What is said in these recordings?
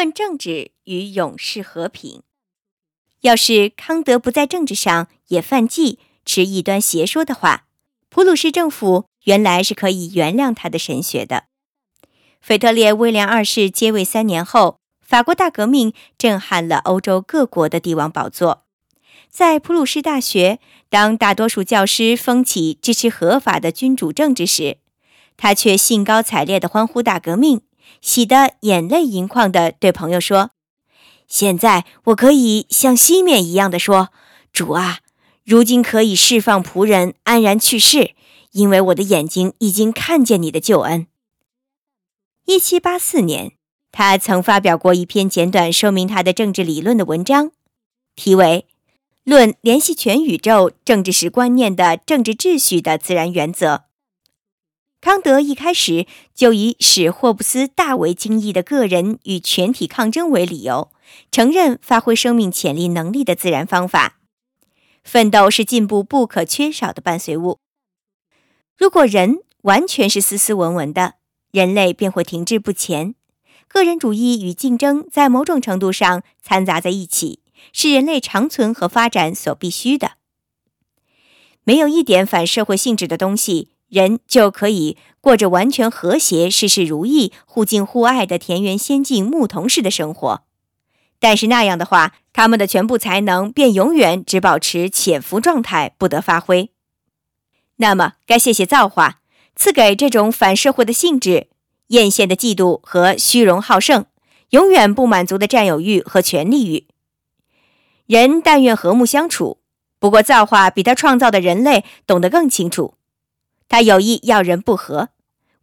论政治与永世和平。要是康德不在政治上也犯忌，持异端邪说的话，普鲁士政府原来是可以原谅他的神学的。腓特烈威廉二世接位三年后，法国大革命震撼了欧洲各国的帝王宝座。在普鲁士大学，当大多数教师风起支持合法的君主政治时，他却兴高采烈地欢呼大革命，喜得眼泪盈眶地对朋友说：“现在我可以像西面一样的说，主啊，如今可以释放仆人安然去世，因为我的眼睛已经看见你的救恩。”一七八四年，他曾发表过一篇简短说明他的政治理论的文章，题为《论联系全宇宙政治史观念的政治秩序的自然原则》。康德一开始就以使霍布斯大为惊异的个人与全体抗争为理由，承认发挥生命潜力能力的自然方法。奋斗是进步不可缺少的伴随物。如果人完全是斯斯文文的，人类便会停滞不前，个人主义与竞争在某种程度上掺杂在一起，是人类长存和发展所必须的。没有一点反社会性质的东西，人就可以过着完全和谐、事事如意、互敬互爱的田园仙境牧童式的生活。但是那样的话，他们的全部才能便永远只保持潜伏状态，不得发挥。那么，该谢谢造化。赐给这种反社会的性质、艳羡的嫉妒和虚荣好胜、永远不满足的占有欲和权力欲。人但愿和睦相处，不过造化比他创造的人类懂得更清楚。他有意要人不和，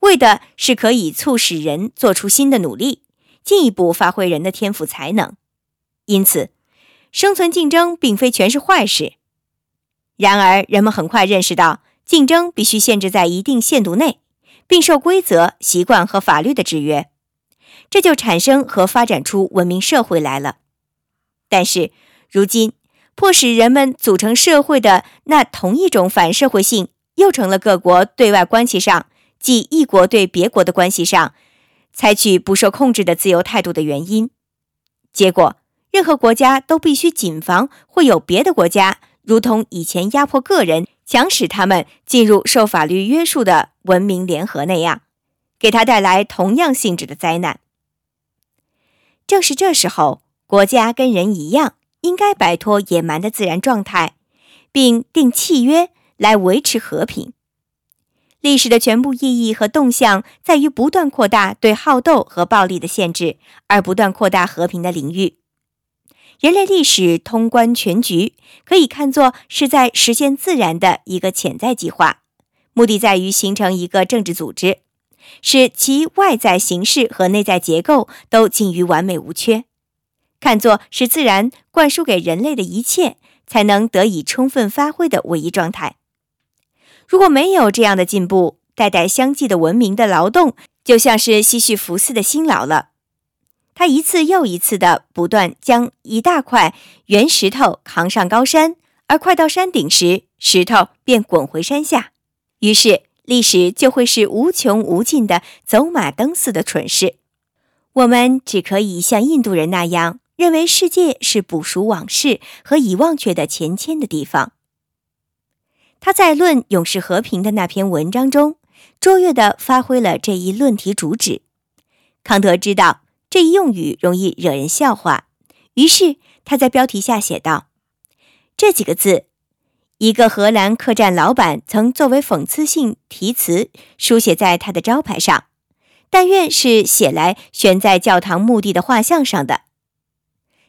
为的是可以促使人做出新的努力，进一步发挥人的天赋才能。因此，生存竞争并非全是坏事。然而，人们很快认识到。竞争必须限制在一定限度内，并受规则、习惯和法律的制约，这就产生和发展出文明社会来了。但是，如今迫使人们组成社会的那同一种反社会性，又成了各国对外关系上，即一国对别国的关系上，采取不受控制的自由态度的原因。结果，任何国家都必须谨防会有别的国家，如同以前压迫个人。强使他们进入受法律约束的文明联合那样，给他带来同样性质的灾难。正是这时候，国家跟人一样，应该摆脱野蛮的自然状态，并定契约来维持和平。历史的全部意义和动向在于不断扩大对好斗和暴力的限制，而不断扩大和平的领域。人类历史通关全局，可以看作是在实现自然的一个潜在计划，目的在于形成一个政治组织，使其外在形式和内在结构都近于完美无缺，看作是自然灌输给人类的一切才能得以充分发挥的唯一状态。如果没有这样的进步，代代相继的文明的劳动就像是西绪福斯的辛劳了。他一次又一次的不断将一大块圆石头扛上高山，而快到山顶时，石头便滚回山下。于是，历史就会是无穷无尽的走马灯似的蠢事。我们只可以像印度人那样，认为世界是捕赎往事和已忘却的前迁的地方。他在《论永世和平》的那篇文章中，卓越地发挥了这一论题主旨。康德知道。这一用语容易惹人笑话，于是他在标题下写道：“这几个字，一个荷兰客栈老板曾作为讽刺性题词书写在他的招牌上，但愿是写来悬在教堂墓地的画像上的。”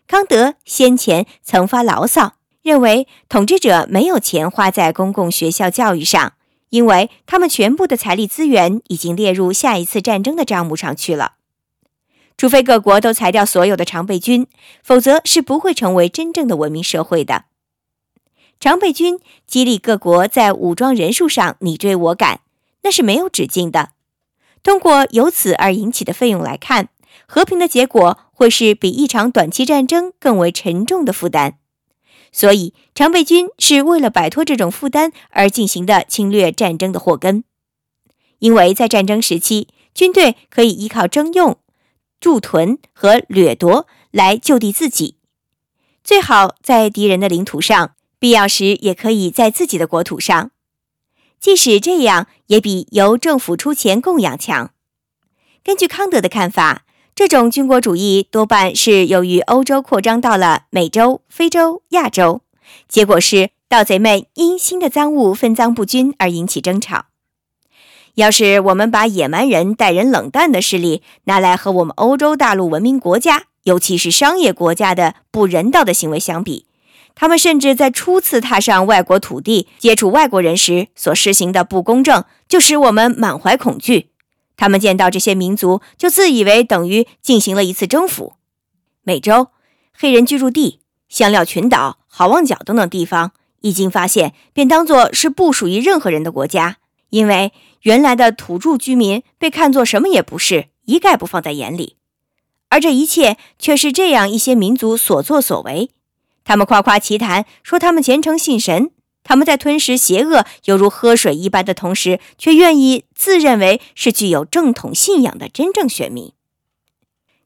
康德先前曾发牢骚，认为统治者没有钱花在公共学校教育上，因为他们全部的财力资源已经列入下一次战争的账目上去了。除非各国都裁掉所有的常备军，否则是不会成为真正的文明社会的。常备军激励各国在武装人数上你追我赶，那是没有止境的。通过由此而引起的费用来看，和平的结果会是比一场短期战争更为沉重的负担。所以，常备军是为了摆脱这种负担而进行的侵略战争的祸根。因为在战争时期，军队可以依靠征用。驻屯和掠夺来就地自己，最好在敌人的领土上，必要时也可以在自己的国土上。即使这样，也比由政府出钱供养强。根据康德的看法，这种军国主义多半是由于欧洲扩张到了美洲、非洲、亚洲，结果是盗贼们因新的赃物分赃不均而引起争吵。要是我们把野蛮人待人冷淡的事例拿来和我们欧洲大陆文明国家，尤其是商业国家的不人道的行为相比，他们甚至在初次踏上外国土地、接触外国人时所实行的不公正，就使我们满怀恐惧。他们见到这些民族，就自以为等于进行了一次征服。美洲黑人居住地、香料群岛、好望角等等地方，一经发现，便当作是不属于任何人的国家，因为。原来的土著居民被看作什么也不是，一概不放在眼里，而这一切却是这样一些民族所作所为。他们夸夸其谈，说他们虔诚信神，他们在吞食邪恶犹如喝水一般的同时，却愿意自认为是具有正统信仰的真正选民。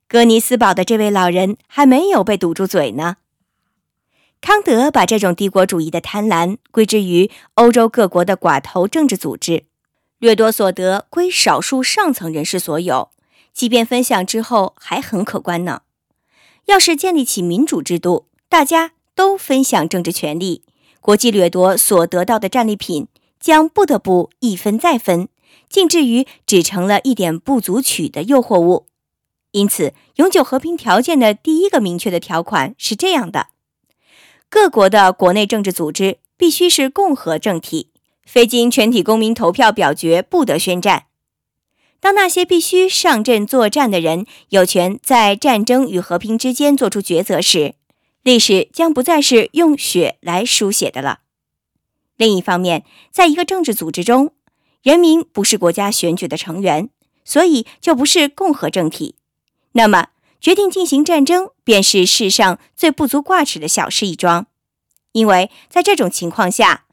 哥尼斯堡的这位老人还没有被堵住嘴呢。康德把这种帝国主义的贪婪归之于欧洲各国的寡头政治组织。掠夺所得归少数上层人士所有，即便分享之后还很可观呢。要是建立起民主制度，大家都分享政治权利，国际掠夺所得到的战利品将不得不一分再分，竟至于只成了一点不足取的诱惑物。因此，永久和平条件的第一个明确的条款是这样的：各国的国内政治组织必须是共和政体。非经全体公民投票表决，不得宣战。当那些必须上阵作战的人有权在战争与和平之间做出抉择时，历史将不再是用血来书写的了。另一方面，在一个政治组织中，人民不是国家选举的成员，所以就不是共和政体。那么，决定进行战争便是世上最不足挂齿的小事一桩，因为在这种情况下。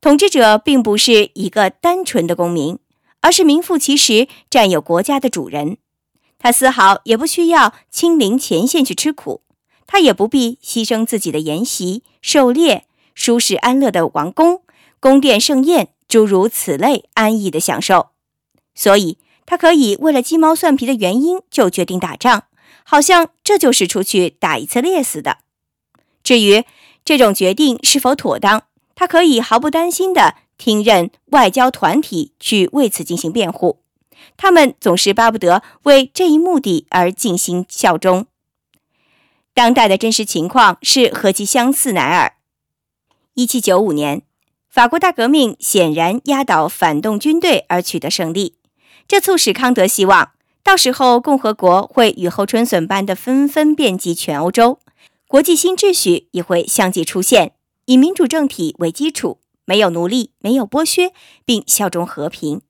统治者并不是一个单纯的公民，而是名副其实占有国家的主人。他丝毫也不需要亲临前线去吃苦，他也不必牺牲自己的筵席、狩猎、舒适安乐的王宫、宫殿盛宴，诸如此类安逸的享受。所以，他可以为了鸡毛蒜皮的原因就决定打仗，好像这就是出去打一次猎似的。至于这种决定是否妥当，他可以毫不担心地听任外交团体去为此进行辩护，他们总是巴不得为这一目的而尽心效忠。当代的真实情况是何其相似乃尔！一七九五年，法国大革命显然压倒反动军队而取得胜利，这促使康德希望，到时候共和国会雨后春笋般的纷纷遍及全欧洲，国际新秩序也会相继出现。以民主政体为基础，没有奴隶，没有剥削，并效忠和平。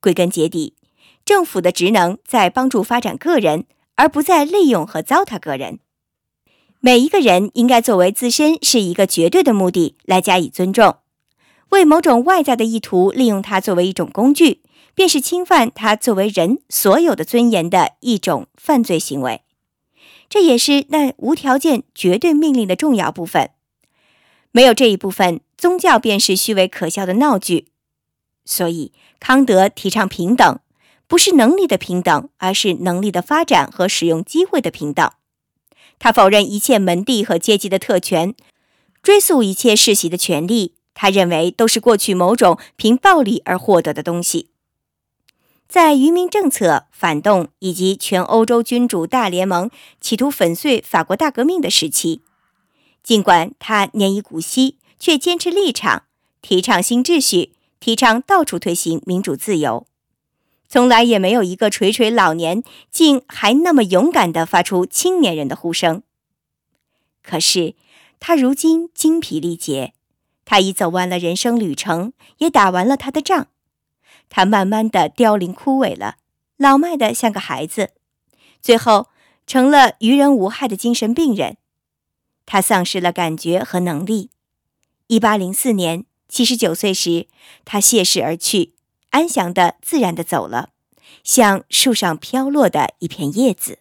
归根结底，政府的职能在帮助发展个人，而不在利用和糟蹋个人。每一个人应该作为自身是一个绝对的目的来加以尊重。为某种外在的意图利用它作为一种工具，便是侵犯他作为人所有的尊严的一种犯罪行为。这也是那无条件绝对命令的重要部分。没有这一部分，宗教便是虚伪可笑的闹剧。所以，康德提倡平等，不是能力的平等，而是能力的发展和使用机会的平等。他否认一切门第和阶级的特权，追溯一切世袭的权利，他认为都是过去某种凭暴力而获得的东西。在愚民政策、反动以及全欧洲君主大联盟企图粉碎法国大革命的时期。尽管他年已古稀，却坚持立场，提倡新秩序，提倡到处推行民主自由。从来也没有一个垂垂老年，竟还那么勇敢地发出青年人的呼声。可是他如今精疲力竭，他已走完了人生旅程，也打完了他的仗。他慢慢的凋零枯萎了，老迈的像个孩子，最后成了愚人无害的精神病人。他丧失了感觉和能力。一八零四年，七十九岁时，他谢世而去，安详的、自然的走了，像树上飘落的一片叶子。